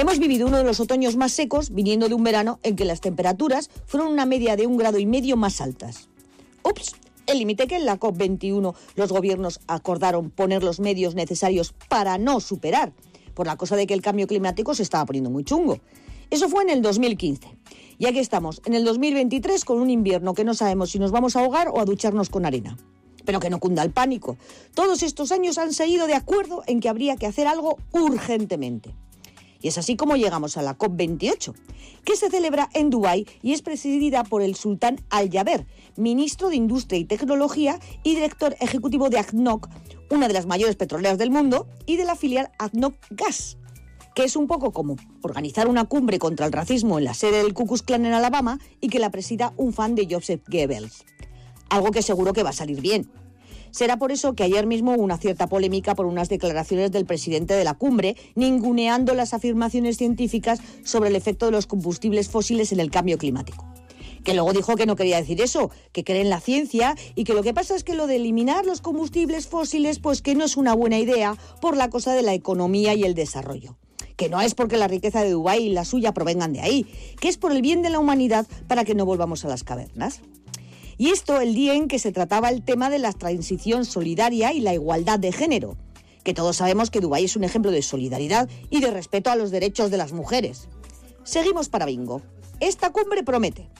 Hemos vivido uno de los otoños más secos, viniendo de un verano en que las temperaturas fueron una media de un grado y medio más altas. Ups, el límite que en la COP21 los gobiernos acordaron poner los medios necesarios para no superar, por la cosa de que el cambio climático se estaba poniendo muy chungo. Eso fue en el 2015. Y aquí estamos, en el 2023, con un invierno que no sabemos si nos vamos a ahogar o a ducharnos con arena. Pero que no cunda el pánico. Todos estos años han seguido de acuerdo en que habría que hacer algo urgentemente. Y es así como llegamos a la COP28, que se celebra en Dubái y es presidida por el sultán Al-Jaber, ministro de Industria y Tecnología y director ejecutivo de ACNOC, una de las mayores petroleras del mundo, y de la filial ACNOC Gas, que es un poco como organizar una cumbre contra el racismo en la sede del Ku Klux Klan en Alabama y que la presida un fan de Joseph Goebbels. Algo que seguro que va a salir bien. Será por eso que ayer mismo hubo una cierta polémica por unas declaraciones del presidente de la cumbre, ninguneando las afirmaciones científicas sobre el efecto de los combustibles fósiles en el cambio climático que luego dijo que no quería decir eso, que cree en la ciencia y que lo que pasa es que lo de eliminar los combustibles fósiles pues que no es una buena idea por la cosa de la economía y el desarrollo. Que no es porque la riqueza de Dubái y la suya provengan de ahí, que es por el bien de la humanidad para que no volvamos a las cavernas. Y esto el día en que se trataba el tema de la transición solidaria y la igualdad de género, que todos sabemos que Dubái es un ejemplo de solidaridad y de respeto a los derechos de las mujeres. Seguimos para bingo. Esta cumbre promete.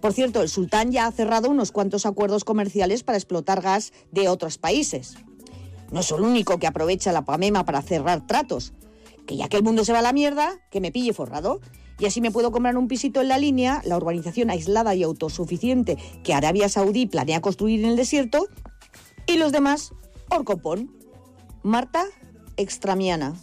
Por cierto, el sultán ya ha cerrado unos cuantos acuerdos comerciales para explotar gas de otros países. No es el único que aprovecha la PAMEMA para cerrar tratos. Que ya que el mundo se va a la mierda, que me pille forrado y así me puedo comprar un pisito en la línea, la urbanización aislada y autosuficiente que Arabia Saudí planea construir en el desierto, y los demás, Orcopón. Marta Extramiana.